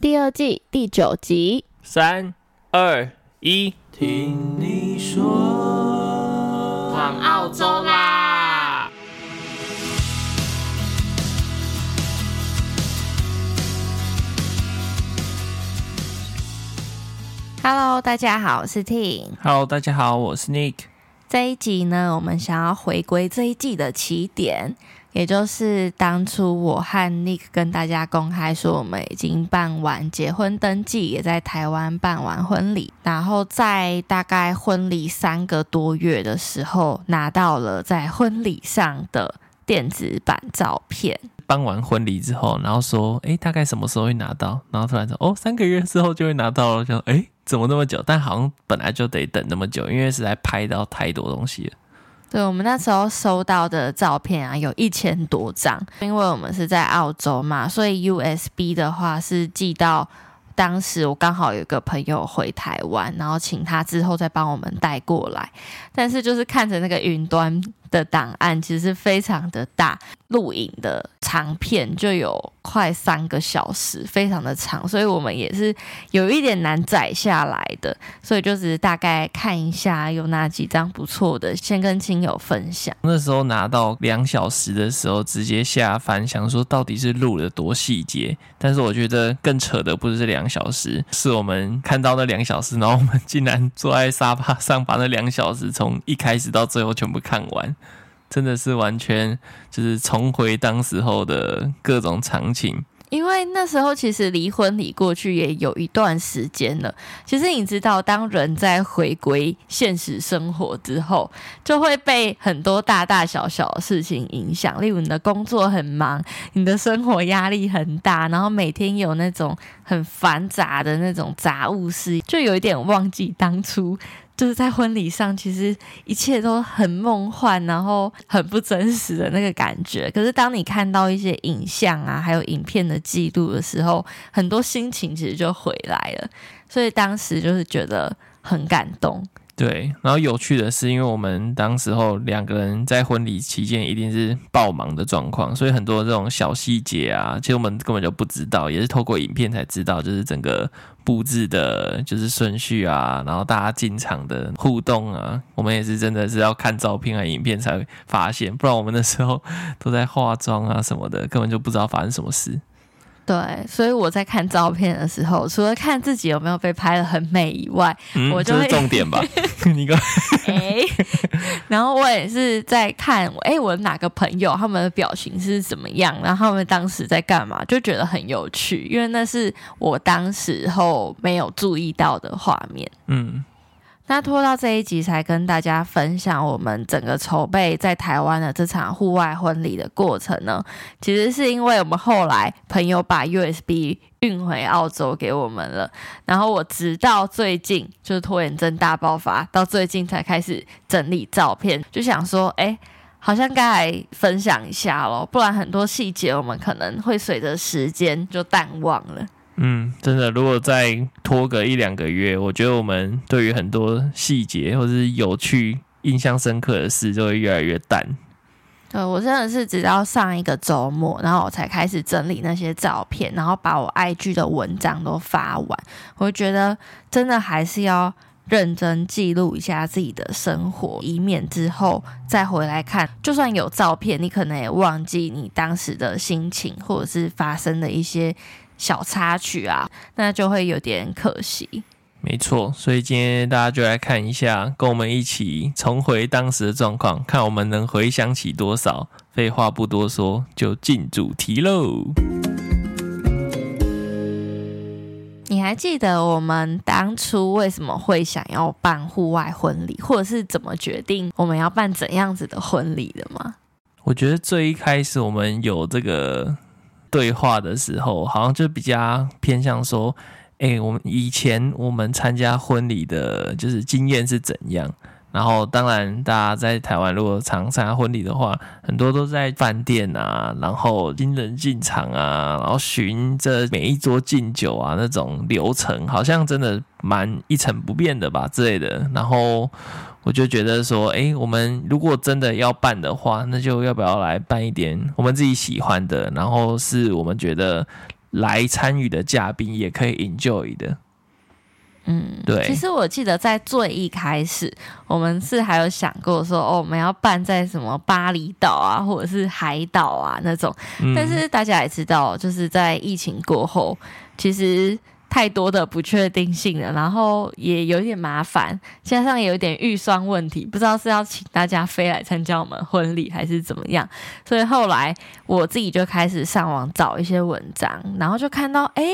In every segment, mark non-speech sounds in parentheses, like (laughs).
第二季第九集。三二一，听你说，往澳洲啦！Hello，大家好，我是 Ting。Hello，大家好，我是 Nick。这一集呢，我们想要回归这一季的起点。也就是当初我和 Nick 跟大家公开说，我们已经办完结婚登记，也在台湾办完婚礼，然后在大概婚礼三个多月的时候，拿到了在婚礼上的电子版照片。办完婚礼之后，然后说，诶，大概什么时候会拿到？然后突然说，哦，三个月之后就会拿到了。就，诶，怎么那么久？但好像本来就得等那么久，因为实在拍到太多东西了。对，我们那时候收到的照片啊，有一千多张，因为我们是在澳洲嘛，所以 USB 的话是寄到。当时我刚好有个朋友回台湾，然后请他之后再帮我们带过来。但是就是看着那个云端的档案，其实是非常的大，录影的长片就有快三个小时，非常的长，所以我们也是有一点难载下来的。所以就只是大概看一下有哪几张不错的，先跟亲友分享。那时候拿到两小时的时候，直接下翻，想说到底是录了多细节。但是我觉得更扯的不是两小时，是我们看到那两小时，然后我们竟然坐在沙发上把那两小时从从一开始到最后全部看完，真的是完全就是重回当时候的各种场景。因为那时候其实离婚礼过去也有一段时间了。其实你知道，当人在回归现实生活之后，就会被很多大大小小的事情影响。例如你的工作很忙，你的生活压力很大，然后每天有那种很繁杂的那种杂物事，就有一点忘记当初。就是在婚礼上，其实一切都很梦幻，然后很不真实的那个感觉。可是当你看到一些影像啊，还有影片的记录的时候，很多心情其实就回来了。所以当时就是觉得很感动。对，然后有趣的是，因为我们当时候两个人在婚礼期间一定是爆忙的状况，所以很多这种小细节啊，其实我们根本就不知道，也是透过影片才知道，就是整个布置的，就是顺序啊，然后大家进场的互动啊，我们也是真的是要看照片和影片才发现，不然我们那时候都在化妆啊什么的，(laughs) 根本就不知道发生什么事。对，所以我在看照片的时候，除了看自己有没有被拍的很美以外，嗯、我就是重点吧。(laughs) 你个哎，然后我也是在看，哎，我哪个朋友他们的表情是怎么样，然后他们当时在干嘛，就觉得很有趣，因为那是我当时候没有注意到的画面。嗯。那拖到这一集才跟大家分享我们整个筹备在台湾的这场户外婚礼的过程呢，其实是因为我们后来朋友把 USB 运回澳洲给我们了，然后我直到最近就是拖延症大爆发，到最近才开始整理照片，就想说，哎，好像该来分享一下咯，不然很多细节我们可能会随着时间就淡忘了。嗯，真的，如果再拖个一两个月，我觉得我们对于很多细节或是有趣、印象深刻的事，就会越来越淡。对，我真的是直到上一个周末，然后我才开始整理那些照片，然后把我 IG 的文章都发完。我觉得真的还是要认真记录一下自己的生活，以免之后再回来看，就算有照片，你可能也忘记你当时的心情，或者是发生的一些。小插曲啊，那就会有点可惜。没错，所以今天大家就来看一下，跟我们一起重回当时的状况，看我们能回想起多少。废话不多说，就进主题喽。你还记得我们当初为什么会想要办户外婚礼，或者是怎么决定我们要办怎样子的婚礼的吗？我觉得最一开始我们有这个。对话的时候，好像就比较偏向说，哎，我们以前我们参加婚礼的，就是经验是怎样？然后，当然，大家在台湾如果常参加婚礼的话，很多都在饭店啊，然后新人进场啊，然后循着每一桌敬酒啊那种流程，好像真的蛮一成不变的吧之类的。然后我就觉得说，诶，我们如果真的要办的话，那就要不要来办一点我们自己喜欢的，然后是我们觉得来参与的嘉宾也可以 enjoy 的。嗯，对。其实我记得在最一开始，我们是还有想过说，哦，我们要办在什么巴厘岛啊，或者是海岛啊那种。嗯。但是大家也知道，就是在疫情过后，其实。太多的不确定性了，然后也有点麻烦，加上也有点预算问题，不知道是要请大家飞来参加我们婚礼还是怎么样。所以后来我自己就开始上网找一些文章，然后就看到，哎，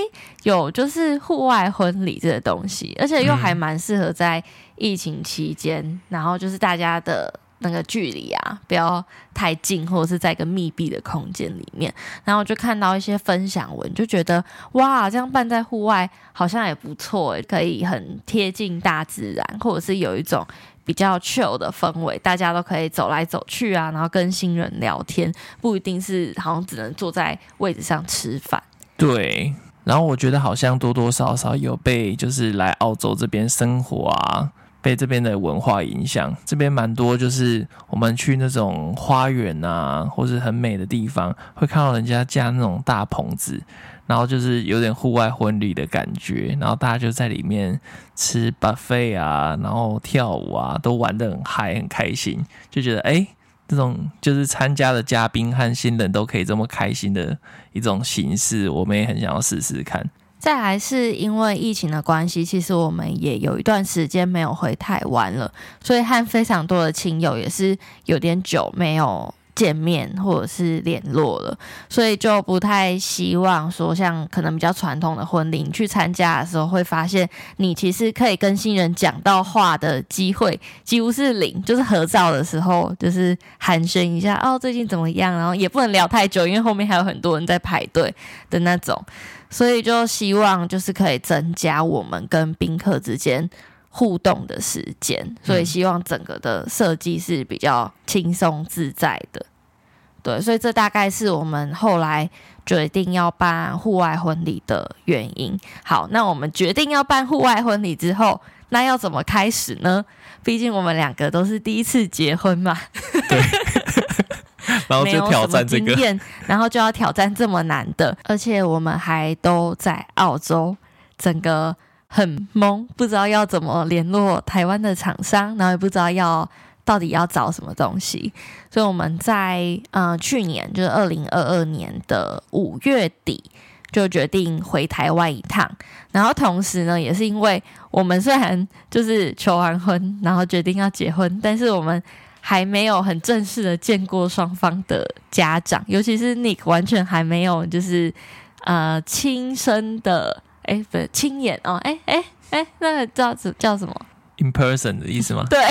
有就是户外婚礼这个东西，而且又还蛮适合在疫情期间，然后就是大家的。那个距离啊，不要太近，或者是在一个密闭的空间里面。然后就看到一些分享文，就觉得哇，这样办在户外好像也不错，可以很贴近大自然，或者是有一种比较 chill 的氛围，大家都可以走来走去啊，然后跟新人聊天，不一定是好像只能坐在位置上吃饭。对，然后我觉得好像多多少少有被就是来澳洲这边生活啊。被这边的文化影响，这边蛮多，就是我们去那种花园啊，或是很美的地方，会看到人家架那种大棚子，然后就是有点户外婚礼的感觉，然后大家就在里面吃 buffet 啊，然后跳舞啊，都玩得很嗨，很开心，就觉得哎、这种就是参加的嘉宾和新人都可以这么开心的一种形式，我们也很想要试试看。再来是因为疫情的关系，其实我们也有一段时间没有回台湾了，所以和非常多的亲友也是有点久没有见面或者是联络了，所以就不太希望说像可能比较传统的婚礼，你去参加的时候会发现你其实可以跟新人讲到话的机会几乎是零，就是合照的时候就是寒暄一下哦，最近怎么样，然后也不能聊太久，因为后面还有很多人在排队的那种。所以就希望就是可以增加我们跟宾客之间互动的时间，所以希望整个的设计是比较轻松自在的。对，所以这大概是我们后来决定要办户外婚礼的原因。好，那我们决定要办户外婚礼之后，那要怎么开始呢？毕竟我们两个都是第一次结婚嘛。对。(laughs) 然后就挑战这个，然后就要挑战这么难的，而且我们还都在澳洲，整个很懵，不知道要怎么联络台湾的厂商，然后也不知道要到底要找什么东西，所以我们在呃去年就是二零二二年的五月底就决定回台湾一趟，然后同时呢，也是因为我们虽然就是求完婚，然后决定要结婚，但是我们。还没有很正式的见过双方的家长，尤其是 Nick 完全还没有就是呃亲身的哎不是亲眼哦哎哎哎那个叫叫什么？In person 的意思吗？对，(laughs)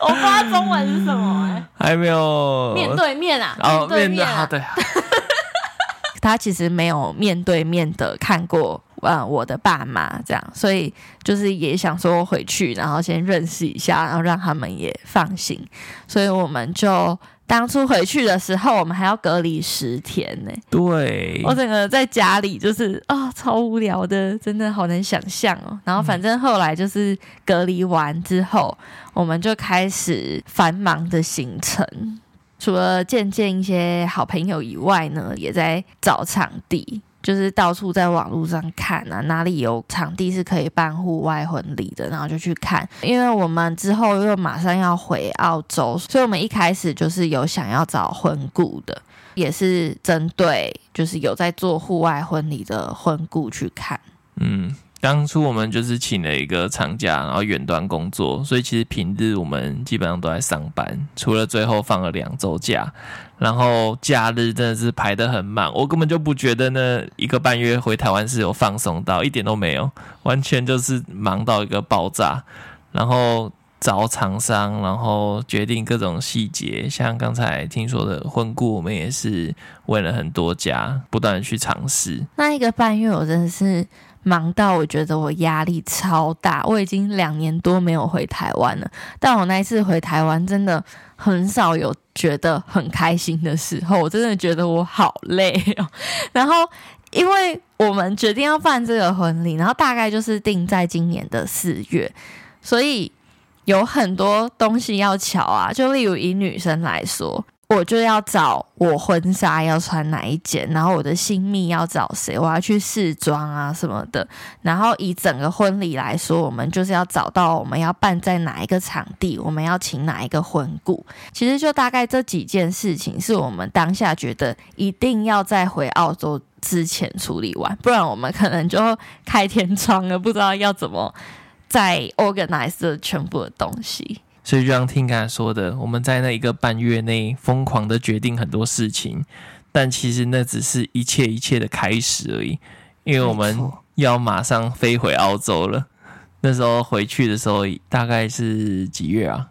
我不知道中文是什么哎，还没有面对面啊，哦、面对面啊，对。(laughs) 他其实没有面对面的看过。啊，我的爸妈这样，所以就是也想说回去，然后先认识一下，然后让他们也放心。所以我们就当初回去的时候，我们还要隔离十天呢。对，我整个在家里就是啊、哦，超无聊的，真的好难想象哦。然后反正后来就是隔离完之后，我们就开始繁忙的行程，除了见见一些好朋友以外呢，也在找场地。就是到处在网络上看啊，哪里有场地是可以办户外婚礼的，然后就去看。因为我们之后又马上要回澳洲，所以我们一开始就是有想要找婚顾的，也是针对就是有在做户外婚礼的婚顾去看。嗯。当初我们就是请了一个长假，然后远端工作，所以其实平日我们基本上都在上班，除了最后放了两周假，然后假日真的是排得很满，我根本就不觉得那一个半月回台湾是有放松到，一点都没有，完全就是忙到一个爆炸，然后找厂商，然后决定各种细节，像刚才听说的婚顾，我们也是问了很多家，不断的去尝试。那一个半月，我真的是。忙到我觉得我压力超大，我已经两年多没有回台湾了。但我那一次回台湾，真的很少有觉得很开心的时候。我真的觉得我好累哦。(laughs) 然后，因为我们决定要办这个婚礼，然后大概就是定在今年的四月，所以有很多东西要瞧啊。就例如以女生来说，我就要找我婚纱要穿哪一件，然后我的新密要找谁，我要去试妆啊什么的。然后以整个婚礼来说，我们就是要找到我们要办在哪一个场地，我们要请哪一个婚顾。其实就大概这几件事情，是我们当下觉得一定要在回澳洲之前处理完，不然我们可能就开天窗了，不知道要怎么再 organize 这全部的东西。所以就像听刚才说的，我们在那一个半月内疯狂的决定很多事情，但其实那只是一切一切的开始而已，因为我们要马上飞回澳洲了。那时候回去的时候大概是几月啊？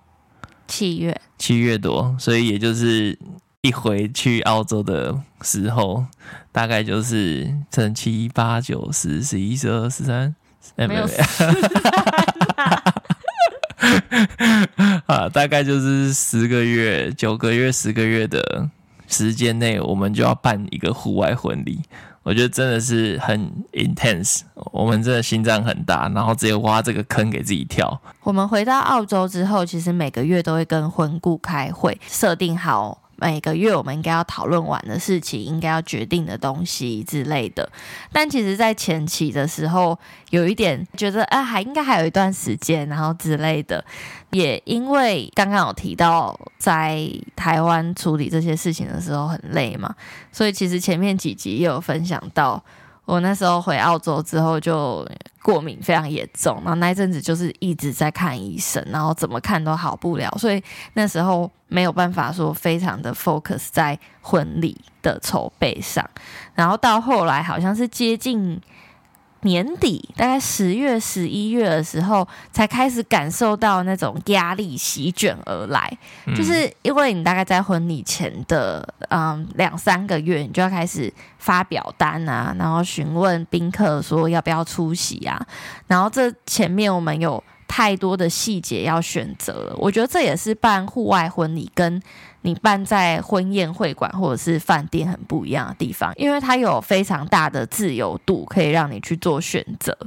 七月，七月多，所以也就是一回去澳洲的时候，大概就是乘七八九十十一十二十三，没有。(laughs) 啊，大概就是十个月、九个月、十个月的时间内，我们就要办一个户外婚礼。我觉得真的是很 intense，我们真的心脏很大，然后直接挖这个坑给自己跳。我们回到澳洲之后，其实每个月都会跟婚顾开会，设定好。每个月我们应该要讨论完的事情，应该要决定的东西之类的。但其实，在前期的时候，有一点觉得，啊，还应该还有一段时间，然后之类的。也因为刚刚有提到，在台湾处理这些事情的时候很累嘛，所以其实前面几集也有分享到。我那时候回澳洲之后就过敏非常严重，然后那一阵子就是一直在看医生，然后怎么看都好不了，所以那时候没有办法说非常的 focus 在婚礼的筹备上，然后到后来好像是接近。年底大概十月、十一月的时候，才开始感受到那种压力席卷而来。嗯、就是因为你大概在婚礼前的嗯两三个月，你就要开始发表单啊，然后询问宾客说要不要出席啊。然后这前面我们有太多的细节要选择了。我觉得这也是办户外婚礼跟。你办在婚宴会馆或者是饭店很不一样的地方，因为它有非常大的自由度，可以让你去做选择，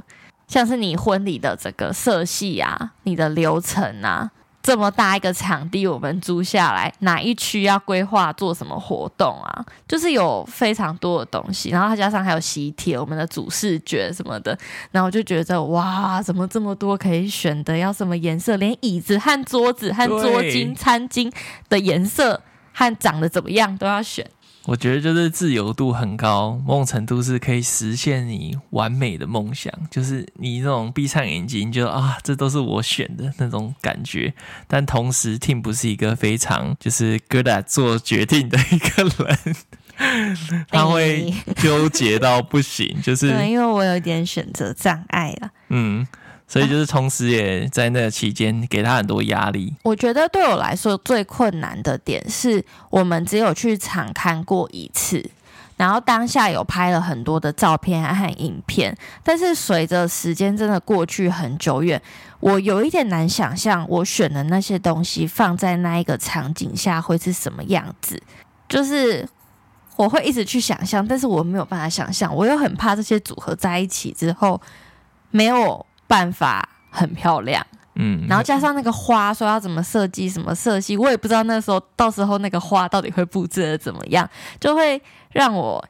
像是你婚礼的这个色系啊，你的流程啊。这么大一个场地，我们租下来，哪一区要规划做什么活动啊？就是有非常多的东西，然后它加上还有喜帖，我们的主视觉什么的，然后我就觉得哇，怎么这么多可以选的？要什么颜色？连椅子和桌子和桌巾、餐巾的颜色和长得怎么样都要选。我觉得就是自由度很高，某种程度是可以实现你完美的梦想，就是你那种闭上眼睛就啊，这都是我选的那种感觉。但同时，Tim 不是一个非常 (laughs) 就是 good at 做决定的一个人，(laughs) 他会 (laughs) 纠结到不行，就是因为我有点选择障碍了，嗯。所以就是同时也在那个期间给他很多压力。我觉得对我来说最困难的点是我们只有去场看过一次，然后当下有拍了很多的照片和影片，但是随着时间真的过去很久远，我有一点难想象我选的那些东西放在那一个场景下会是什么样子。就是我会一直去想象，但是我没有办法想象，我又很怕这些组合在一起之后没有。办法很漂亮，嗯，然后加上那个花，说要怎么设计，什么色系，我也不知道那时候到时候那个花到底会布置的怎么样，就会让我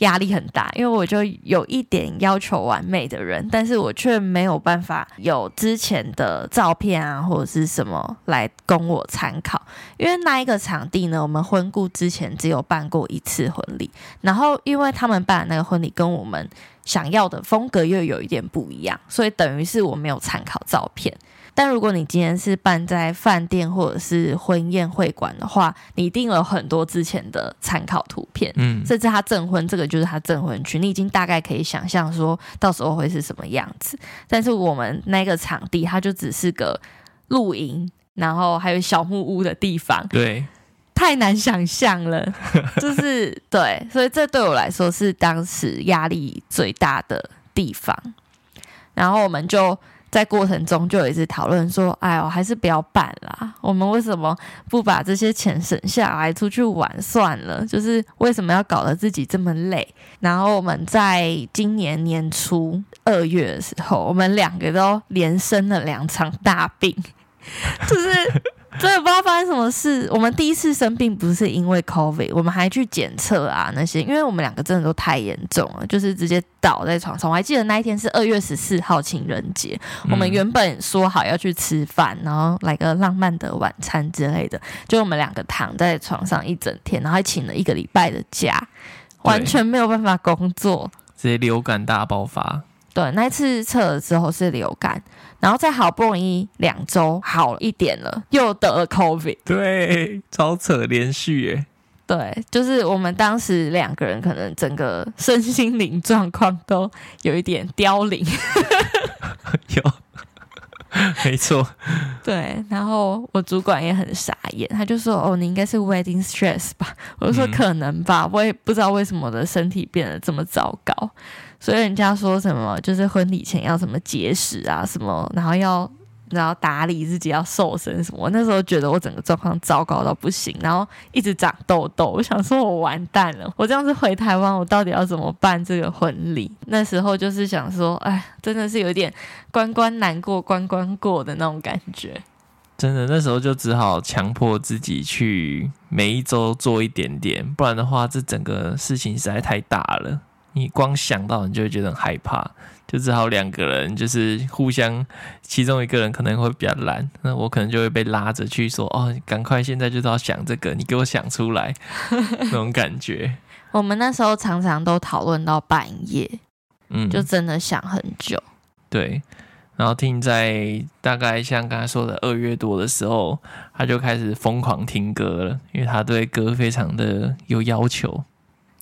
压力很大，因为我就有一点要求完美的人，但是我却没有办法有之前的照片啊或者是什么来供我参考，因为那一个场地呢，我们婚顾之前只有办过一次婚礼，然后因为他们办的那个婚礼跟我们。想要的风格又有一点不一样，所以等于是我没有参考照片。但如果你今天是办在饭店或者是婚宴会馆的话，你一定有很多之前的参考图片，嗯，甚至他证婚这个就是他证婚区，你已经大概可以想象说到时候会是什么样子。但是我们那个场地，它就只是个露营，然后还有小木屋的地方，对。太难想象了，(laughs) 就是对，所以这对我来说是当时压力最大的地方。然后我们就在过程中就有一直讨论说：“哎呦，还是不要办啦！我们为什么不把这些钱省下来出去玩算了？就是为什么要搞得自己这么累？”然后我们在今年年初二月的时候，我们两个都连生了两场大病，(laughs) 就是。(laughs) 真的不知道发生什么事。我们第一次生病不是因为 COVID，我们还去检测啊那些，因为我们两个真的都太严重了，就是直接倒在床上。我还记得那一天是二月十四号情人节，我们原本说好要去吃饭，然后来个浪漫的晚餐之类的，就我们两个躺在床上一整天，然后还请了一个礼拜的假，完全没有办法工作，直接流感大爆发。对，那一次测了之后是流感，然后再好不容易两周好一点了，又得了 COVID。对，超扯，连续耶。对，就是我们当时两个人可能整个身心灵状况都有一点凋零。(laughs) 有，没错。对，然后我主管也很傻眼，他就说：“哦，你应该是 wedding stress 吧？”我就说：“可能吧，嗯、我也不知道为什么我的身体变得这么糟糕。”所以人家说什么，就是婚礼前要什么节食啊，什么，然后要然后打理自己，要瘦身什么。我那时候觉得我整个状况糟糕到不行，然后一直长痘痘。我想说，我完蛋了，我这样子回台湾，我到底要怎么办这个婚礼？那时候就是想说，哎，真的是有点关关难过关关过的那种感觉。真的，那时候就只好强迫自己去每一周做一点点，不然的话，这整个事情实在太大了。你光想到，你就会觉得很害怕，就只好两个人就是互相，其中一个人可能会比较懒，那我可能就会被拉着去说：“哦，赶快现在就是要想这个，你给我想出来。(laughs) ”那种感觉。我们那时候常常都讨论到半夜，嗯，就真的想很久。对，然后听在大概像刚才说的二月多的时候，他就开始疯狂听歌了，因为他对歌非常的有要求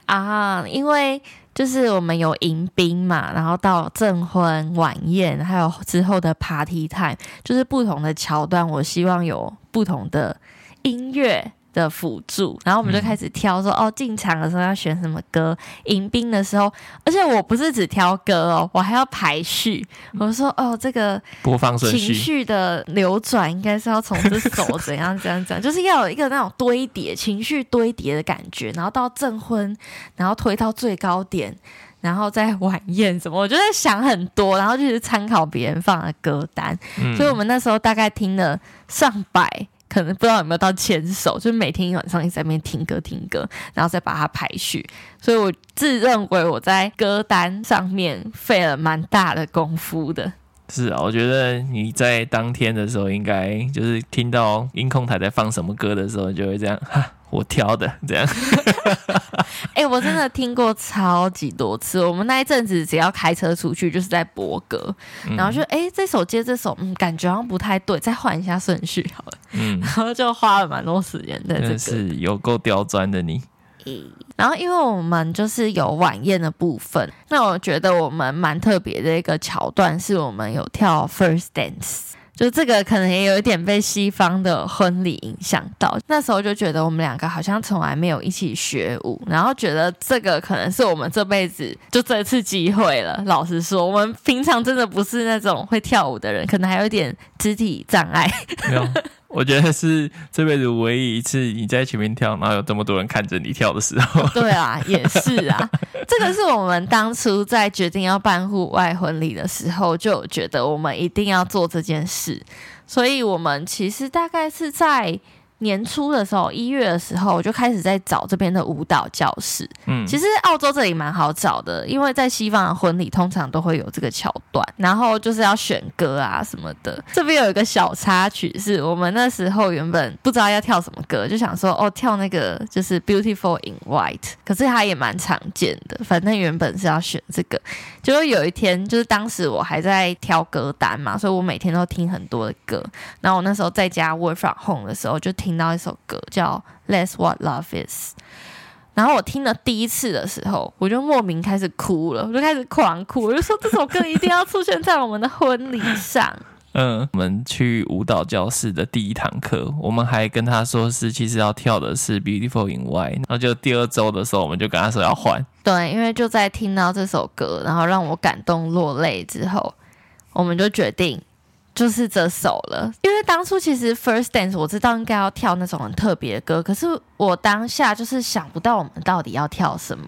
啊，因为。就是我们有迎宾嘛，然后到证婚、晚宴，还有之后的 party time，就是不同的桥段，我希望有不同的音乐的辅助，然后我们就开始挑说，嗯、哦，进场的时候要选什么歌，迎宾的时候，而且我不是只挑歌哦，我还要排序。我说，哦，这个播放顺序、情绪的流转应该是要从这首怎样怎样怎样，(laughs) 就是要有一个那种堆叠情绪堆叠的感觉，然后到证婚，然后推到最高点，然后再晚宴什么，我就在想很多，然后就是参考别人放的歌单，嗯、所以我们那时候大概听了上百。可能不知道有没有到牵手，就是每天一晚上一直在那边听歌听歌，然后再把它排序。所以我自认为我在歌单上面费了蛮大的功夫的。是啊，我觉得你在当天的时候，应该就是听到音控台在放什么歌的时候，就会这样哈。我挑的 (laughs) 这样，(laughs) 哎、欸，我真的听过超级多次。我们那一阵子只要开车出去，就是在播歌，嗯、然后就哎、欸，这首接这首，嗯，感觉好像不太对，再换一下顺序好了。嗯，(laughs) 然后就花了蛮多时间在这个。是有够刁钻的你。然后因为我们就是有晚宴的部分，那我觉得我们蛮特别的一个桥段，是我们有跳 first dance。就这个可能也有一点被西方的婚礼影响到，那时候就觉得我们两个好像从来没有一起学舞，然后觉得这个可能是我们这辈子就这次机会了。老实说，我们平常真的不是那种会跳舞的人，可能还有一点肢体障碍。没有。我觉得是这辈子唯一一次你在前面跳，然后有这么多人看着你跳的时候。(laughs) 对啊，也是啊。这个是我们当初在决定要办户外婚礼的时候，就觉得我们一定要做这件事，所以我们其实大概是在。年初的时候，一月的时候，我就开始在找这边的舞蹈教室。嗯，其实澳洲这里蛮好找的，因为在西方的婚礼通常都会有这个桥段，然后就是要选歌啊什么的。这边有一个小插曲，是我们那时候原本不知道要跳什么歌，就想说哦，跳那个就是 Beautiful in White，可是它也蛮常见的。反正原本是要选这个，就是有一天就是当时我还在挑歌单嘛，所以我每天都听很多的歌。然后我那时候在家 Work from Home 的时候就听。到一首歌叫《let's What Love Is》，然后我听了第一次的时候，我就莫名开始哭了，我就开始狂哭，我就说这首歌一定要出现在我们的婚礼上。嗯，我们去舞蹈教室的第一堂课，我们还跟他说是其实要跳的是《Beautiful in White》，然后就第二周的时候，我们就跟他说要换。对，因为就在听到这首歌，然后让我感动落泪之后，我们就决定。就是这首了，因为当初其实 First Dance 我知道应该要跳那种很特别的歌，可是我当下就是想不到我们到底要跳什么，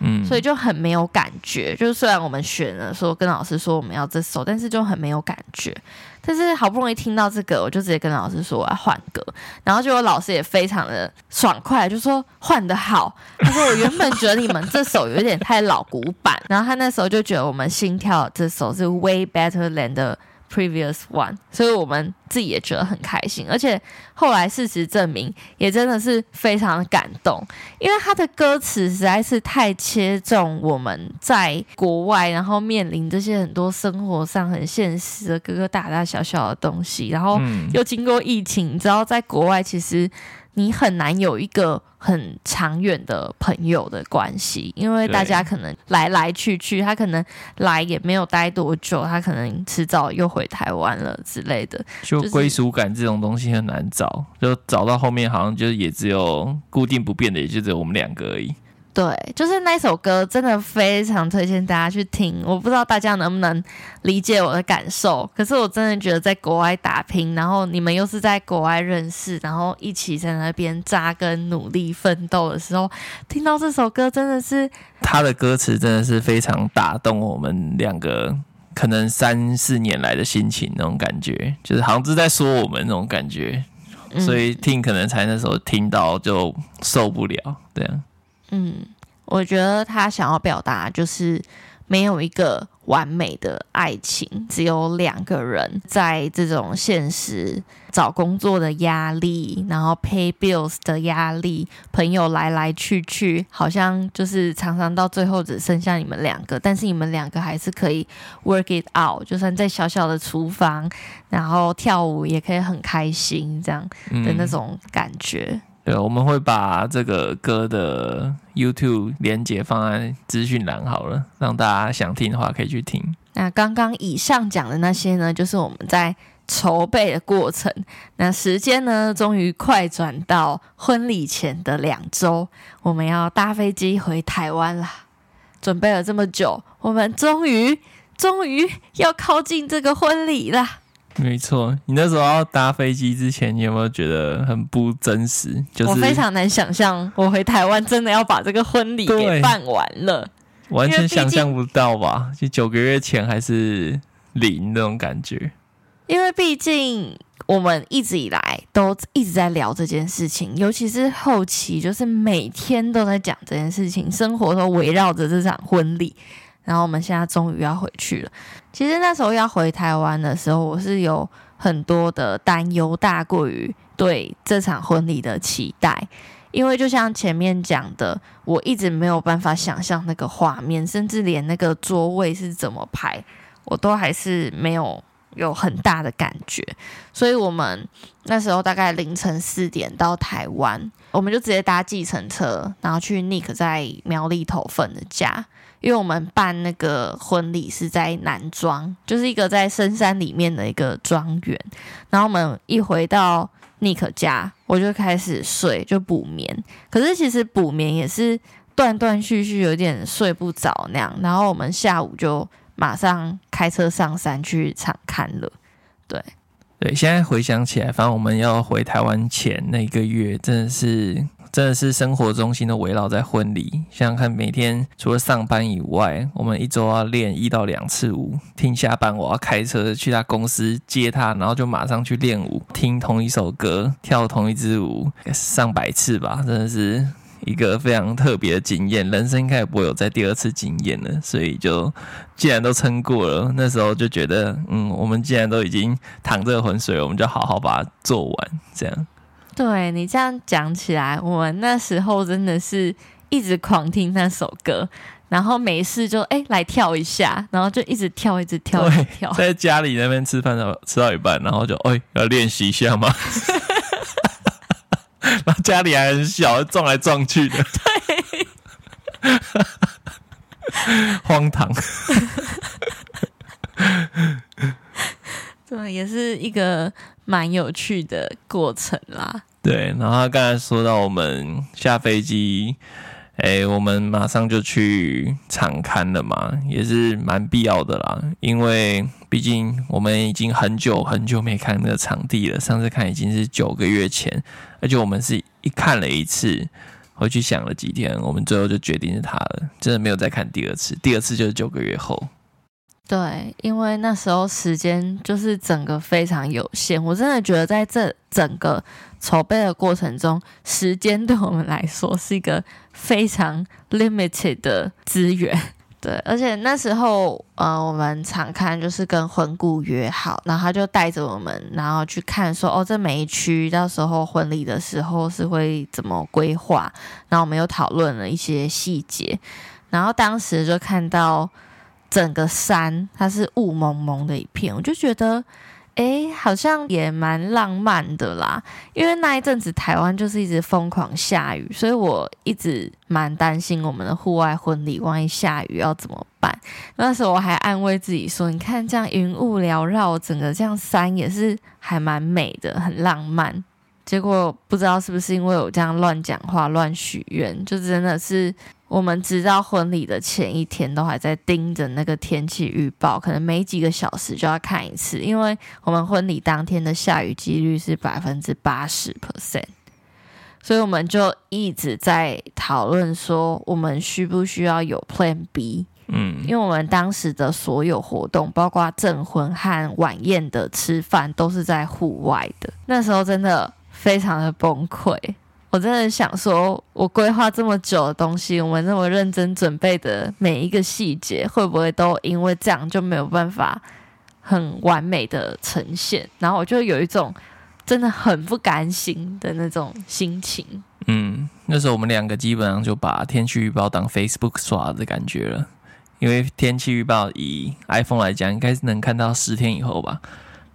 嗯，所以就很没有感觉。就是虽然我们选了说跟老师说我们要这首，但是就很没有感觉。但是好不容易听到这个，我就直接跟老师说我要换歌，然后结果老师也非常的爽快，就说换的好。他说我原本觉得你们这首有点太老古板，(laughs) 然后他那时候就觉得我们心跳这首是 way better than the Previous one，所以我们自己也觉得很开心，而且后来事实证明，也真的是非常的感动，因为他的歌词实在是太切中我们在国外，然后面临这些很多生活上很现实的各个大大小小的东西，然后又经过疫情，你知道在国外其实。你很难有一个很长远的朋友的关系，因为大家可能来来去去，他可能来也没有待多久，他可能迟早又回台湾了之类的。就归属感这种东西很难找，就找到后面好像就是也只有固定不变的，也就只有我们两个而已。对，就是那首歌，真的非常推荐大家去听。我不知道大家能不能理解我的感受，可是我真的觉得在国外打拼，然后你们又是在国外认识，然后一起在那边扎根、努力奋斗的时候，听到这首歌，真的是他的歌词真的是非常打动我们两个，可能三四年来的心情那种感觉，就是好像是在说我们那种感觉，所以听可能才那时候听到就受不了，这样。嗯，我觉得他想要表达就是没有一个完美的爱情，只有两个人在这种现实找工作的压力，然后 pay bills 的压力，朋友来来去去，好像就是常常到最后只剩下你们两个，但是你们两个还是可以 work it out，就算在小小的厨房，然后跳舞也可以很开心，这样的那种感觉。对，我们会把这个歌的 YouTube 连接放在资讯栏好了，让大家想听的话可以去听。那刚刚以上讲的那些呢，就是我们在筹备的过程。那时间呢，终于快转到婚礼前的两周，我们要搭飞机回台湾啦。准备了这么久，我们终于终于要靠近这个婚礼啦。没错，你那时候要搭飞机之前，你有没有觉得很不真实？就是我非常难想象，我回台湾真的要把这个婚礼给办完了，完全想象不到吧？就九个月前还是零那种感觉。因为毕竟我们一直以来都一直在聊这件事情，尤其是后期，就是每天都在讲这件事情，生活都围绕着这场婚礼。然后我们现在终于要回去了。其实那时候要回台湾的时候，我是有很多的担忧，大过于对这场婚礼的期待。因为就像前面讲的，我一直没有办法想象那个画面，甚至连那个座位是怎么排，我都还是没有有很大的感觉。所以我们那时候大概凌晨四点到台湾，我们就直接搭计程车，然后去 Nick 在苗栗头份的家。因为我们办那个婚礼是在南庄，就是一个在深山里面的一个庄园。然后我们一回到尼克家，我就开始睡，就补眠。可是其实补眠也是断断续续，有点睡不着那样。然后我们下午就马上开车上山去场看了。对，对，现在回想起来，反正我们要回台湾前那个月，真的是。真的是生活中心都围绕在婚礼，想想看，每天除了上班以外，我们一周要练一到两次舞。听下班我要开车去他公司接他，然后就马上去练舞，听同一首歌，跳同一支舞，上百次吧，真的是一个非常特别的经验。人生应该也不会有再第二次经验了，所以就既然都撑过了，那时候就觉得，嗯，我们既然都已经淌这个浑水，我们就好好把它做完，这样。对，你这样讲起来，我们那时候真的是一直狂听那首歌，然后没事就哎来跳一下，然后就一直跳，一直跳，一直跳。在家里那边吃饭的吃到一半，然后就哎要练习一下吗？(laughs) 然后家里还很小，撞来撞去的，对，荒唐。对，也是一个蛮有趣的过程啦。对，然后他刚才说到我们下飞机，哎，我们马上就去场看了嘛，也是蛮必要的啦。因为毕竟我们已经很久很久没看那个场地了，上次看已经是九个月前，而且我们是一看了一次，回去想了几天，我们最后就决定是他了，真的没有再看第二次。第二次就是九个月后。对，因为那时候时间就是整个非常有限，我真的觉得在这整个筹备的过程中，时间对我们来说是一个非常 limited 的资源。(laughs) 对，而且那时候，呃，我们常看就是跟婚顾约好，然后他就带着我们，然后去看说，哦，这每一区到时候婚礼的时候是会怎么规划，然后我们又讨论了一些细节，然后当时就看到。整个山它是雾蒙蒙的一片，我就觉得，哎，好像也蛮浪漫的啦。因为那一阵子台湾就是一直疯狂下雨，所以我一直蛮担心我们的户外婚礼，万一下雨要怎么办？那时候我还安慰自己说，你看这样云雾缭绕，整个这样山也是还蛮美的，很浪漫。结果不知道是不是因为我这样乱讲话、乱许愿，就真的是。我们直到婚礼的前一天都还在盯着那个天气预报，可能每几个小时就要看一次，因为我们婚礼当天的下雨几率是百分之八十 percent，所以我们就一直在讨论说，我们需不需要有 Plan B？嗯，因为我们当时的所有活动，包括证婚和晚宴的吃饭，都是在户外的，那时候真的非常的崩溃。我真的想说，我规划这么久的东西，我们那么认真准备的每一个细节，会不会都因为这样就没有办法很完美的呈现？然后我就有一种真的很不甘心的那种心情。嗯，那时候我们两个基本上就把天气预报当 Facebook 刷的感觉了，因为天气预报以 iPhone 来讲，应该是能看到十天以后吧。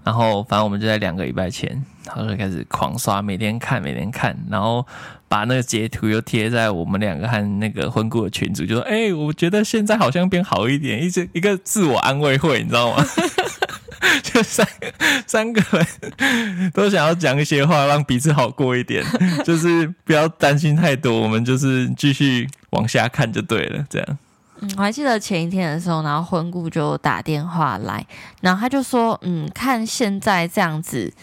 然后，反正我们就在两个礼拜前，然后就开始狂刷，每天看，每天看，然后把那个截图又贴在我们两个和那个婚顾的群组，就说：“哎、我觉得现在好像变好一点。”一直一个自我安慰会，你知道吗？(laughs) 就三个三个人都想要讲一些话，让彼此好过一点，(laughs) 就是不要担心太多，我们就是继续往下看就对了，这样。我还记得前一天的时候，然后婚顾就打电话来，然后他就说：“嗯，看现在这样子，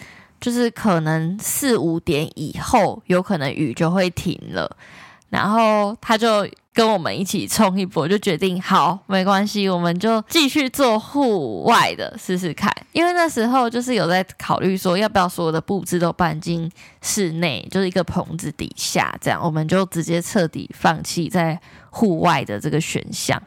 就是可能四五点以后，有可能雨就会停了。”然后他就跟我们一起冲一波，就决定好，没关系，我们就继续做户外的试试看。因为那时候就是有在考虑说，要不要所有的布置都搬进室内，就是一个棚子底下，这样我们就直接彻底放弃在户外的这个选项。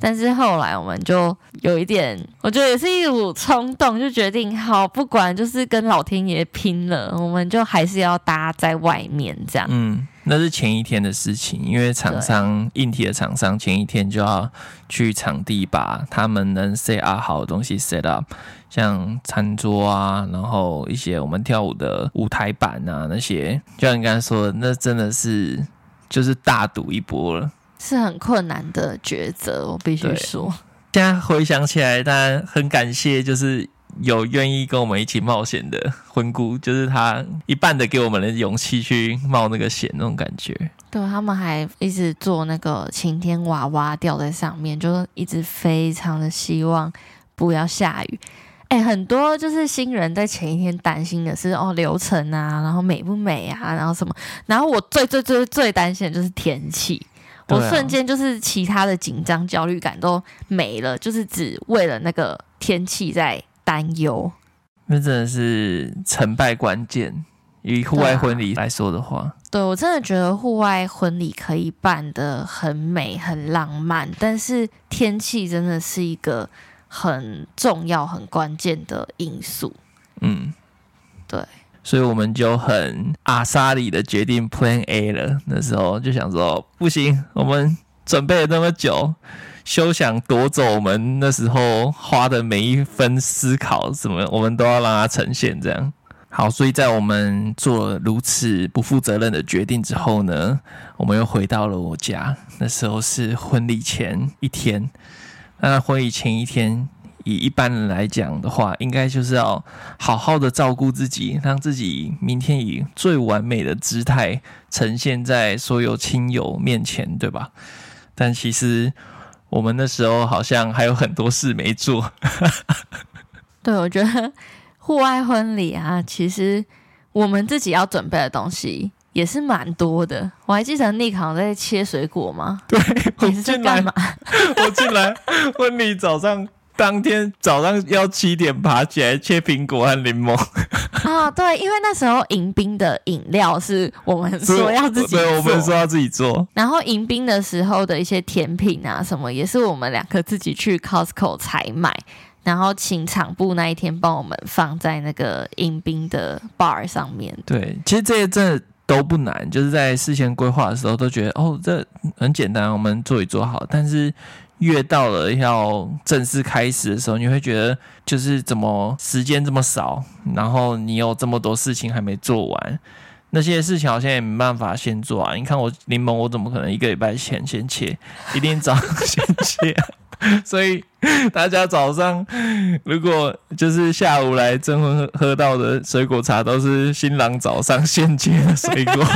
但是后来我们就有一点，我觉得也是一股冲动，就决定好，不管就是跟老天爷拼了，我们就还是要搭在外面这样。嗯。那是前一天的事情，因为厂商硬体的厂商前一天就要去场地把他们能 set up 好的东西 set up，像餐桌啊，然后一些我们跳舞的舞台板啊那些，就像你刚才说的，那真的是就是大赌一波了，是很困难的抉择，我必须说。现在回想起来，当然很感谢，就是。有愿意跟我们一起冒险的婚姑，就是他一半的给我们的勇气去冒那个险，那种感觉。对，他们还一直做那个晴天娃娃吊在上面，就一直非常的希望不要下雨。哎，很多就是新人在前一天担心的是哦流程啊，然后美不美啊，然后什么。然后我最最最最担心的就是天气，我瞬间就是其他的紧张焦虑感都没了，就是只为了那个天气在。担忧，那真的是成败关键。以户外婚礼来说的话，对，对我真的觉得户外婚礼可以办得很美、很浪漫，但是天气真的是一个很重要、很关键的因素。嗯，对，所以我们就很阿莎里的决定 Plan A 了。那时候就想说，不行，我们准备了那么久。休想夺走我们那时候花的每一分思考，什么我们都要让它呈现这样。好，所以在我们做了如此不负责任的决定之后呢，我们又回到了我家。那时候是婚礼前一天。那婚礼前一天，以一般人来讲的话，应该就是要好好的照顾自己，让自己明天以最完美的姿态呈现在所有亲友面前，对吧？但其实。我们那时候好像还有很多事没做。(laughs) 对，我觉得户外婚礼啊，其实我们自己要准备的东西也是蛮多的。我还记得 Nick 好像在切水果吗？对，(laughs) 你是在干嘛？(laughs) 我进来婚礼早上。当天早上要七点爬起来切苹果和柠檬啊，对，因为那时候迎宾的饮料是我们 (laughs) 说要自己做，对，我们说要自己做。然后迎宾的时候的一些甜品啊什么，也是我们两个自己去 Costco 采买，然后请场部那一天帮我们放在那个迎宾的 bar 上面。对，其实这些真的都不难，就是在事先规划的时候都觉得哦，这很简单，我们做一做好，但是。越到了要正式开始的时候，你会觉得就是怎么时间这么少，然后你有这么多事情还没做完，那些事情好像也没办法先做啊。你看我柠檬，我怎么可能一个礼拜前先切？一定早先切。(laughs) 所以大家早上如果就是下午来征婚喝喝到的水果茶，都是新郎早上现切的水果。(laughs)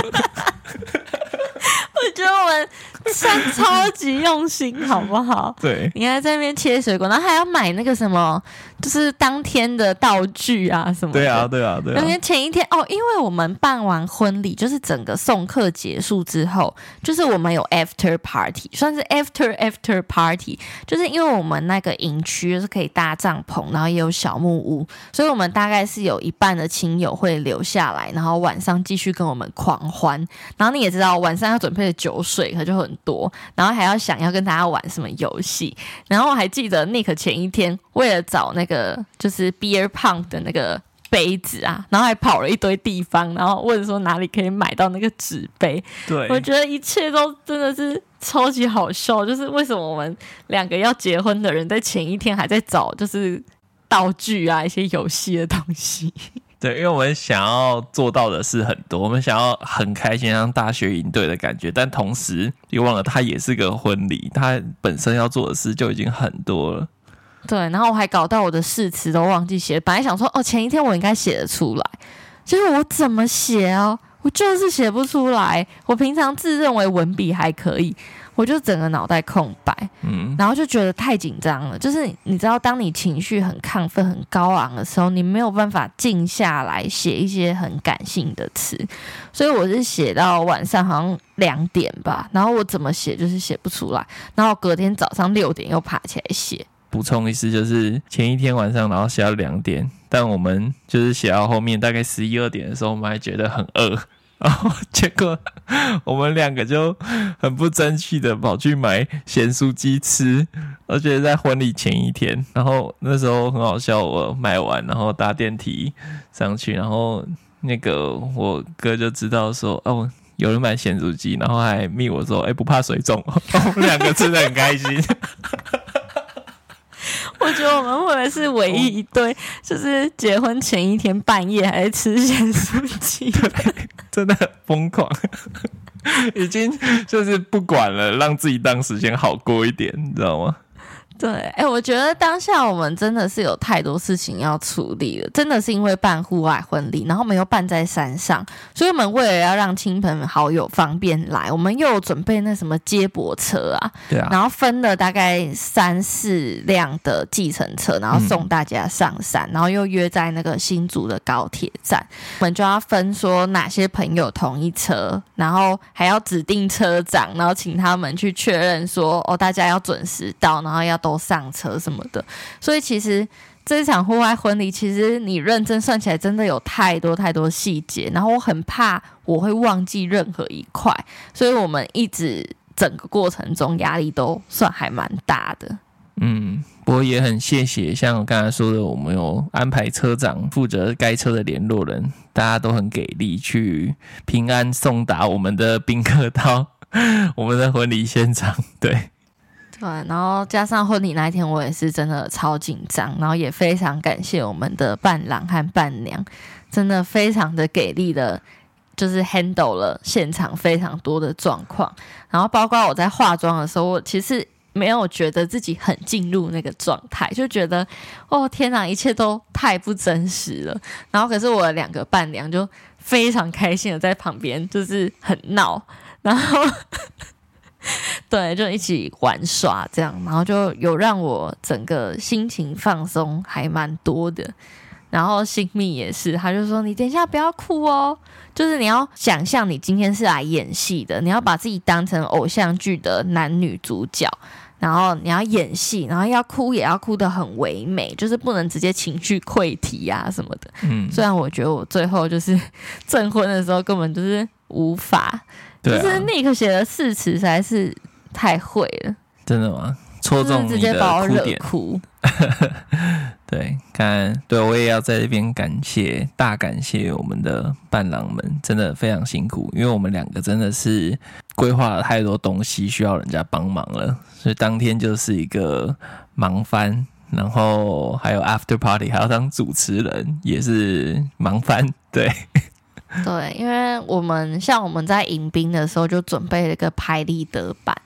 我们。算超级用心，好不好？对，你还在那边切水果，然后还要买那个什么，就是当天的道具啊什么的。对啊，对啊，对啊。因为前一天哦，因为我们办完婚礼，就是整个送客结束之后，就是我们有 after party，算是 after after party，就是因为我们那个营区是可以搭帐篷，然后也有小木屋，所以我们大概是有一半的亲友会留下来，然后晚上继续跟我们狂欢。然后你也知道，晚上要准备的酒水可就很多，然后还要想要跟大家玩什么游戏，然后我还记得 Nick 前一天为了找那个就是 beer pong 的那个杯子啊，然后还跑了一堆地方，然后问说哪里可以买到那个纸杯。对，我觉得一切都真的是超级好笑，就是为什么我们两个要结婚的人在前一天还在找就是道具啊，一些游戏的东西。对，因为我们想要做到的事很多，我们想要很开心，像大学营队的感觉，但同时又忘了它也是个婚礼，它本身要做的事就已经很多了。对，然后我还搞到我的誓词都忘记写，本来想说哦，前一天我应该写得出来，结果我怎么写哦，我就是写不出来。我平常自认为文笔还可以。我就整个脑袋空白，嗯，然后就觉得太紧张了。就是你知道，当你情绪很亢奋、很高昂的时候，你没有办法静下来写一些很感性的词。所以我是写到晚上好像两点吧，然后我怎么写就是写不出来。然后隔天早上六点又爬起来写。补充一次，就是前一天晚上，然后写到两点，但我们就是写到后面大概十一二点的时候，我们还觉得很饿。然后结果 (laughs) 我们两个就很不争气的跑去买咸酥鸡吃，而且在婚礼前一天。然后那时候很好笑，我买完然后搭电梯上去，然后那个我哥就知道说哦，有人买咸酥鸡，然后还密我说哎，不怕水肿，(laughs) 我们两个吃的很开心。我觉得我们会不会是唯一一对，就是结婚前一天半夜还在吃咸酥鸡？(laughs) 真的很疯狂，(laughs) 已经就是不管了，让自己当时间好过一点，你知道吗？对，哎、欸，我觉得当下我们真的是有太多事情要处理了，真的是因为办户外婚礼，然后我们又办在山上，所以我们为了要让亲朋好友方便来，我们又准备那什么接驳车啊，对啊，然后分了大概三四辆的计程车，然后送大家上山，嗯、然后又约在那个新竹的高铁站，我们就要分说哪些朋友同一车，然后还要指定车长，然后请他们去确认说哦，大家要准时到，然后要都。上车什么的，所以其实这场户外婚礼，其实你认真算起来，真的有太多太多细节。然后我很怕我会忘记任何一块，所以我们一直整个过程中压力都算还蛮大的。嗯，不过也很谢谢，像我刚才说的，我们有安排车长负责该车的联络人，大家都很给力，去平安送达我们的宾客到 (laughs) 我们的婚礼现场。对。对，然后加上婚礼那一天，我也是真的超紧张，然后也非常感谢我们的伴郎和伴娘，真的非常的给力的，就是 handle 了现场非常多的状况，然后包括我在化妆的时候，我其实没有觉得自己很进入那个状态，就觉得哦天哪，一切都太不真实了。然后可是我的两个伴娘就非常开心的在旁边，就是很闹，然后。(laughs) 对，就一起玩耍这样，然后就有让我整个心情放松，还蛮多的。然后新密也是，他就说：“你等一下不要哭哦，就是你要想象你今天是来演戏的，你要把自己当成偶像剧的男女主角。”然后你要演戏，然后要哭也要哭得很唯美，就是不能直接情绪溃堤啊什么的。嗯，虽然我觉得我最后就是 (laughs) 证婚的时候根本就是无法，对啊、就是 Nick 写的誓词实在是太会了。真的吗？戳中你的哭点。哭 (laughs) 对，看，对我也要在这边感谢，大感谢我们的伴郎们，真的非常辛苦，因为我们两个真的是规划了太多东西，需要人家帮忙了，所以当天就是一个忙翻，然后还有 after party，还要当主持人，也是忙翻，对，(laughs) 对，因为我们像我们在迎宾的时候就准备了一个拍立得板。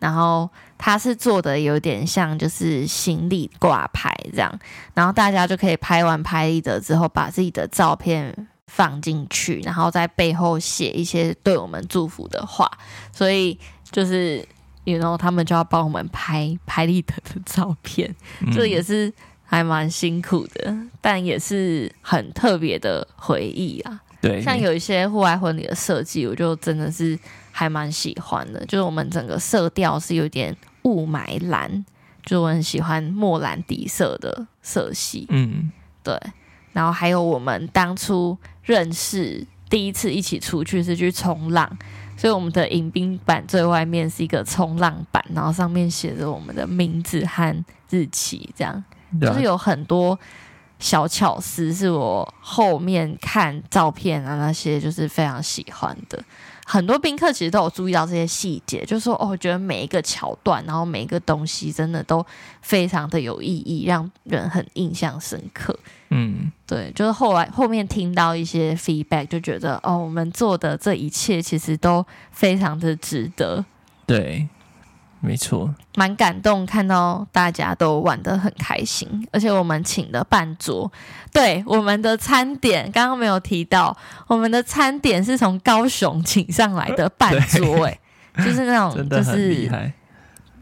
然后他是做的有点像，就是行李挂牌这样，然后大家就可以拍完拍立得之后，把自己的照片放进去，然后在背后写一些对我们祝福的话。所以就是，you know，他们就要帮我们拍拍立得的照片，这也是还蛮辛苦的，但也是很特别的回忆啊。对，像有一些户外婚礼的设计，我就真的是。还蛮喜欢的，就是我们整个色调是有点雾霾蓝，就我很喜欢莫蓝底色的色系。嗯，对。然后还有我们当初认识第一次一起出去是去冲浪，所以我们的迎宾板最外面是一个冲浪板，然后上面写着我们的名字和日期，这样就是有很多小巧思，是我后面看照片啊那些就是非常喜欢的。很多宾客其实都有注意到这些细节，就是说哦，我觉得每一个桥段，然后每一个东西，真的都非常的有意义，让人很印象深刻。嗯，对，就是后来后面听到一些 feedback，就觉得哦，我们做的这一切其实都非常的值得。对。没错，蛮感动，看到大家都玩得很开心，而且我们请的半桌，对我们的餐点，刚刚没有提到，我们的餐点是从高雄请上来的半桌，哎，就是那种 (laughs) 就是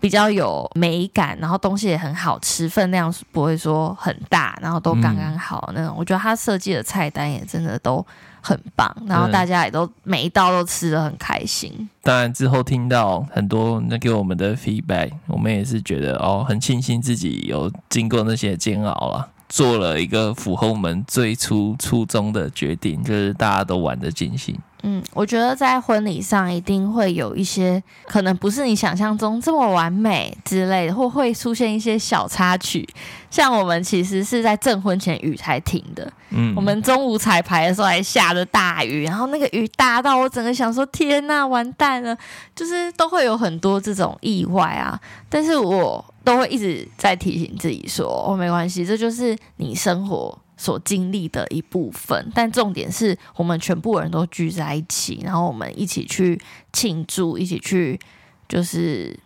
比较有美感，然后东西也很好吃，分量不会说很大，然后都刚刚好那种。嗯、我觉得他设计的菜单也真的都。很棒，然后大家也都每一道都吃的很开心。当然之后听到很多那给我们的 feedback，我们也是觉得哦，很庆幸自己有经过那些煎熬了，做了一个符合我们最初初衷的决定，就是大家都玩的尽兴。嗯，我觉得在婚礼上一定会有一些可能不是你想象中这么完美之类的，或会出现一些小插曲。像我们其实是在证婚前雨才停的，嗯，我们中午彩排的时候还下着大雨，然后那个雨大到我整个想说天呐，完蛋了，就是都会有很多这种意外啊。但是我都会一直在提醒自己说，哦，没关系，这就是你生活。所经历的一部分，但重点是我们全部人都聚在一起，然后我们一起去庆祝，一起去就是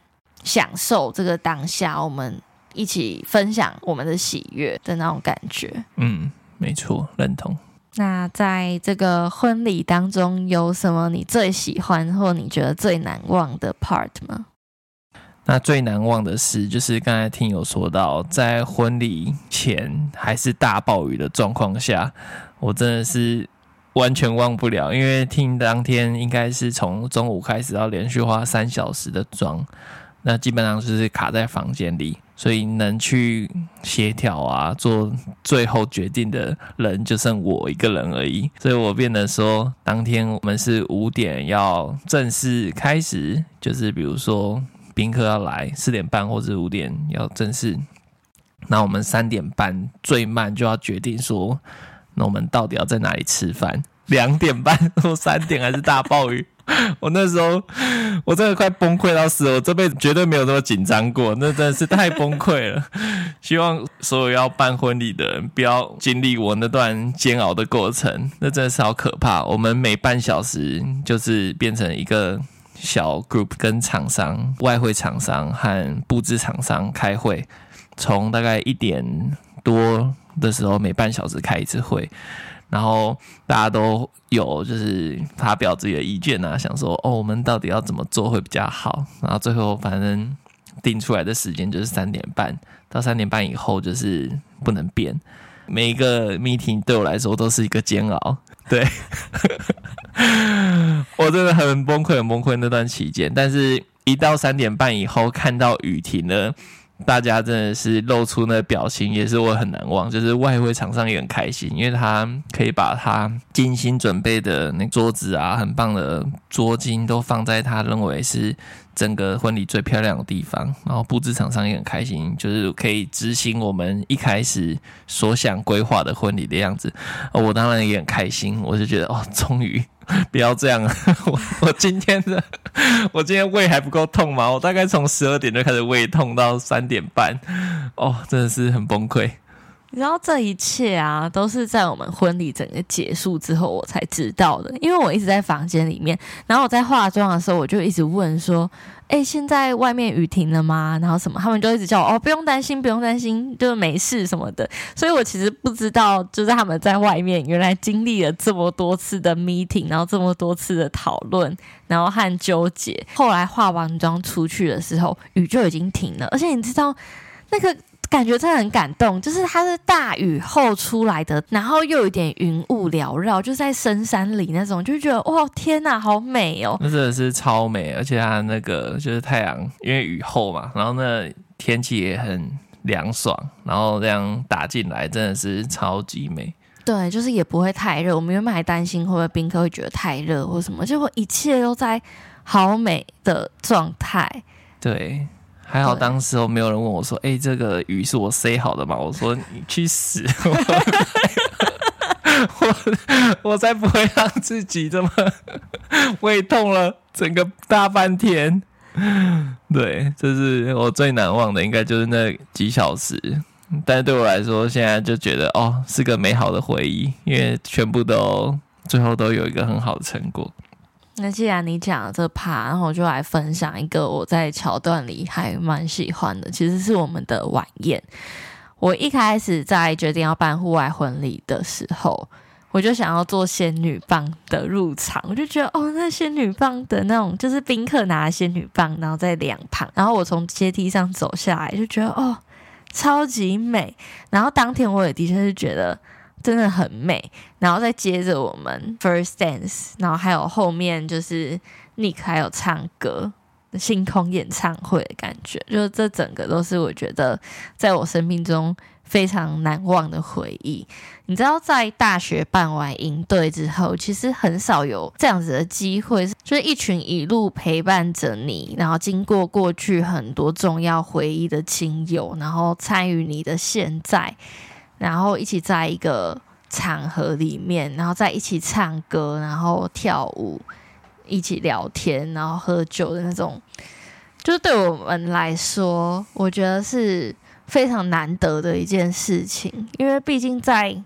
享受这个当下，我们一起分享我们的喜悦的那种感觉。嗯，没错，认同。那在这个婚礼当中，有什么你最喜欢或你觉得最难忘的 part 吗？那最难忘的事，就是刚才听友说到，在婚礼前还是大暴雨的状况下，我真的是完全忘不了。因为听当天应该是从中午开始要连续花三小时的妆，那基本上就是卡在房间里，所以能去协调啊，做最后决定的人就剩我一个人而已。所以我变得说，当天我们是五点要正式开始，就是比如说。宾客要来四点半或者五点要正式，那我们三点半最慢就要决定说，那我们到底要在哪里吃饭？两点半 (laughs) 或三点还是大暴雨？(laughs) 我那时候我真的快崩溃到死了，我这辈子绝对没有那么紧张过，那真的是太崩溃了。(laughs) 希望所有要办婚礼的人不要经历我那段煎熬的过程，那真的是好可怕。我们每半小时就是变成一个。小 group 跟厂商、外汇厂商和布置厂商开会，从大概一点多的时候，每半小时开一次会，然后大家都有就是发表自己的意见啊，想说哦，我们到底要怎么做会比较好？然后最后反正定出来的时间就是三点半，到三点半以后就是不能变。每一个 meeting 对我来说都是一个煎熬。对，(laughs) 我真的很崩溃，很崩溃那段期间。但是，一到三点半以后，看到雨停了。大家真的是露出那表情，也是我很难忘。就是外汇厂商也很开心，因为他可以把他精心准备的那桌子啊，很棒的桌巾都放在他认为是整个婚礼最漂亮的地方。然后布置厂商也很开心，就是可以执行我们一开始所想规划的婚礼的样子。我当然也很开心，我就觉得哦，终于。(laughs) 不要这样！(laughs) 我我今天的我今天胃还不够痛吗？我大概从十二点就开始胃痛到三点半，哦，真的是很崩溃。然后这一切啊，都是在我们婚礼整个结束之后我才知道的。因为我一直在房间里面，然后我在化妆的时候，我就一直问说：“哎，现在外面雨停了吗？”然后什么，他们就一直叫我：“哦，不用担心，不用担心，就是没事什么的。”所以我其实不知道，就是他们在外面原来经历了这么多次的 meeting，然后这么多次的讨论，然后和纠结。后来化完妆出去的时候，雨就已经停了，而且你知道那个。感觉真的很感动，就是它是大雨后出来的，然后又有一点云雾缭绕，就在深山里那种，就觉得哇天哪，好美哦！那真的是超美，而且它那个就是太阳，因为雨后嘛，然后那天气也很凉爽，然后这样打进来，真的是超级美。对，就是也不会太热。我们原本还担心会不会宾客会觉得太热或什么，结果一切都在好美的状态。对。还好当时候没有人问我说：“哎、欸，这个鱼是我塞好的吗？”我说：“你去死！(laughs) 我我才不会让自己这么胃痛了整个大半天。”对，这是我最难忘的，应该就是那几小时。但是对我来说，现在就觉得哦，是个美好的回忆，因为全部都最后都有一个很好的成果。那既然你讲了这趴，然后我就来分享一个我在桥段里还蛮喜欢的，其实是我们的晚宴。我一开始在决定要办户外婚礼的时候，我就想要做仙女棒的入场，我就觉得哦，那仙女棒的那种，就是宾客拿仙女棒，然后在两旁，然后我从阶梯上走下来，就觉得哦，超级美。然后当天我也的确是觉得。真的很美，然后再接着我们 first dance，然后还有后面就是 Nick 还有唱歌星空演唱会的感觉，就是这整个都是我觉得在我生命中非常难忘的回忆。你知道，在大学办完营队之后，其实很少有这样子的机会，就是一群一路陪伴着你，然后经过过去很多重要回忆的亲友，然后参与你的现在。然后一起在一个场合里面，然后在一起唱歌，然后跳舞，一起聊天，然后喝酒的那种，就是对我们来说，我觉得是非常难得的一件事情。因为毕竟在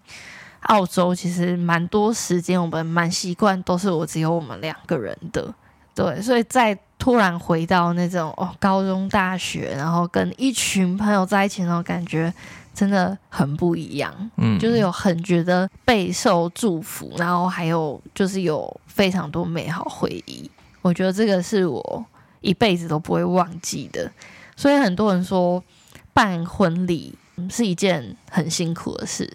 澳洲，其实蛮多时间我们蛮习惯都是我只有我们两个人的，(laughs) 对，所以在突然回到那种哦高中、大学，然后跟一群朋友在一起那种感觉。真的很不一样，嗯，就是有很觉得备受祝福，然后还有就是有非常多美好回忆。我觉得这个是我一辈子都不会忘记的。所以很多人说办婚礼是一件很辛苦的事，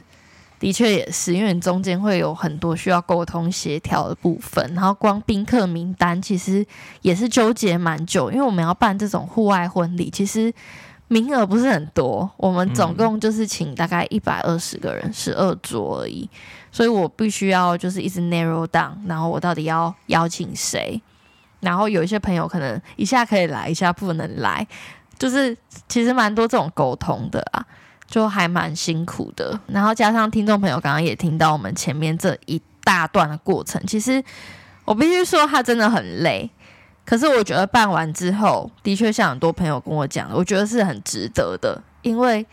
的确也是，因为你中间会有很多需要沟通协调的部分，然后光宾客名单其实也是纠结蛮久，因为我们要办这种户外婚礼，其实。名额不是很多，我们总共就是请大概一百二十个人，十二桌而已，所以我必须要就是一直 narrow down，然后我到底要邀请谁，然后有一些朋友可能一下可以来，一下不能来，就是其实蛮多这种沟通的啊，就还蛮辛苦的。然后加上听众朋友刚刚也听到我们前面这一大段的过程，其实我必须说他真的很累。可是我觉得办完之后，的确像很多朋友跟我讲，我觉得是很值得的，因为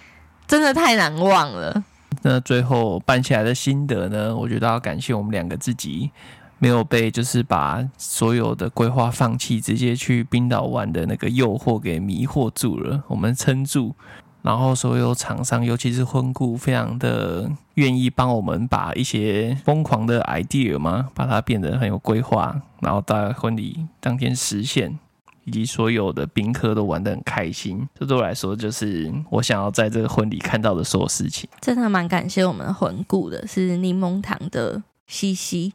真的太难忘了。那最后办起来的心得呢？我觉得要感谢我们两个自己，没有被就是把所有的规划放弃，直接去冰岛玩的那个诱惑给迷惑住了，我们撑住。然后所有厂商，尤其是婚顾，非常的愿意帮我们把一些疯狂的 idea 嘛，把它变得很有规划，然后在婚礼当天实现。以及所有的宾客都玩得很开心。这对我来说，就是我想要在这个婚礼看到的所有事情。真的蛮感谢我们魂顾的，是柠檬糖的西西，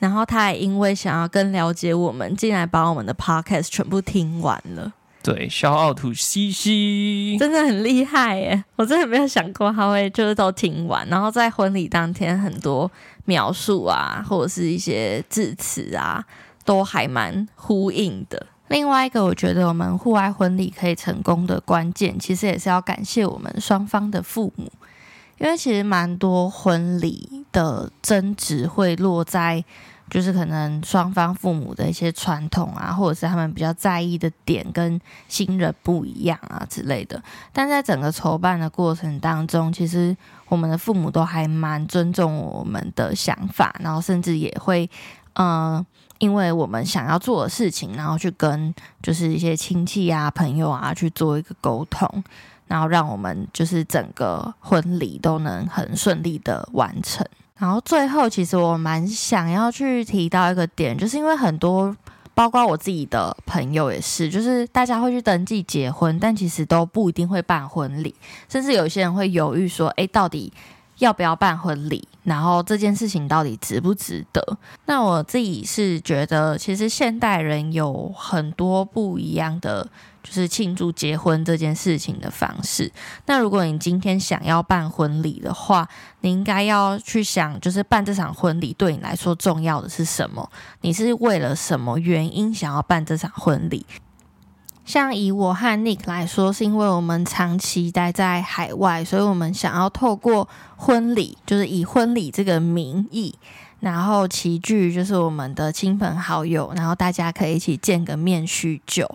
然后他也因为想要更了解我们，竟然把我们的 podcast 全部听完了。对，小奥吐西西真的很厉害耶！我真的没有想过他会就是都听完，然后在婚礼当天很多描述啊，或者是一些致辞啊，都还蛮呼应的。另外一个，我觉得我们户外婚礼可以成功的关键，其实也是要感谢我们双方的父母，因为其实蛮多婚礼的争执会落在。就是可能双方父母的一些传统啊，或者是他们比较在意的点跟新人不一样啊之类的。但在整个筹办的过程当中，其实我们的父母都还蛮尊重我们的想法，然后甚至也会，嗯、呃，因为我们想要做的事情，然后去跟就是一些亲戚啊、朋友啊去做一个沟通，然后让我们就是整个婚礼都能很顺利的完成。然后最后，其实我蛮想要去提到一个点，就是因为很多，包括我自己的朋友也是，就是大家会去登记结婚，但其实都不一定会办婚礼，甚至有些人会犹豫说，诶，到底要不要办婚礼？然后这件事情到底值不值得？那我自己是觉得，其实现代人有很多不一样的。就是庆祝结婚这件事情的方式。那如果你今天想要办婚礼的话，你应该要去想，就是办这场婚礼对你来说重要的是什么？你是为了什么原因想要办这场婚礼？像以我和 Nick 来说，是因为我们长期待在海外，所以我们想要透过婚礼，就是以婚礼这个名义，然后齐聚就是我们的亲朋好友，然后大家可以一起见个面叙旧。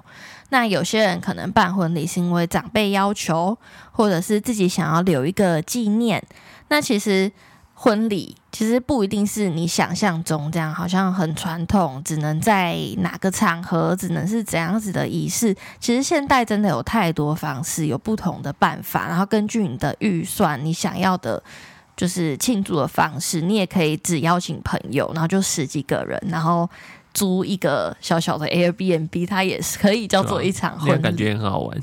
那有些人可能办婚礼是因为长辈要求，或者是自己想要留一个纪念。那其实婚礼其实不一定是你想象中这样，好像很传统，只能在哪个场合，只能是怎样子的仪式。其实现代真的有太多方式，有不同的办法。然后根据你的预算，你想要的就是庆祝的方式，你也可以只邀请朋友，然后就十几个人，然后。租一个小小的 Airbnb，它也是可以叫做一场婚礼，感觉很好玩。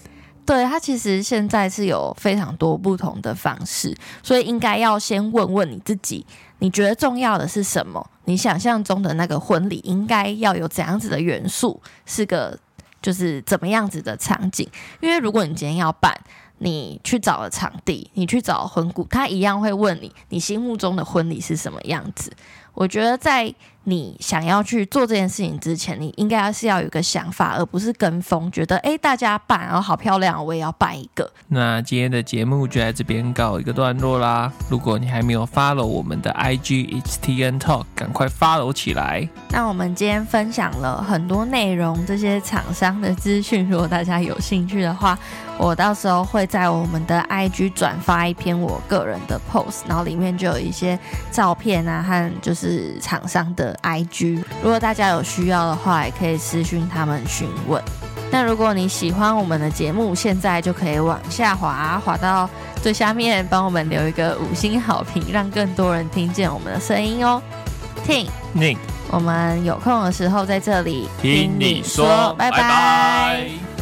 对，它其实现在是有非常多不同的方式，所以应该要先问问你自己，你觉得重要的是什么？你想象中的那个婚礼应该要有怎样子的元素？是个就是怎么样子的场景？因为如果你今天要办，你去找了场地，你去找婚顾，他一样会问你，你心目中的婚礼是什么样子？我觉得在你想要去做这件事情之前，你应该是要有一个想法，而不是跟风，觉得诶，大家办，然后好漂亮，我也要办一个。那今天的节目就在这边告一个段落啦。如果你还没有 follow 我们的 IG It's TN Talk，赶快 follow 起来。那我们今天分享了很多内容，这些厂商的资讯，如果大家有兴趣的话，我到时候会在我们的 IG 转发一篇我个人的 post，然后里面就有一些照片啊，和就是厂商的 IG。如果大家有需要的话，也可以私讯他们询问。那如果你喜欢我们的节目，现在就可以往下滑，滑到最下面，帮我们留一个五星好评，让更多人听见我们的声音哦。听我们有空的时候在这里听你说，拜拜。拜拜。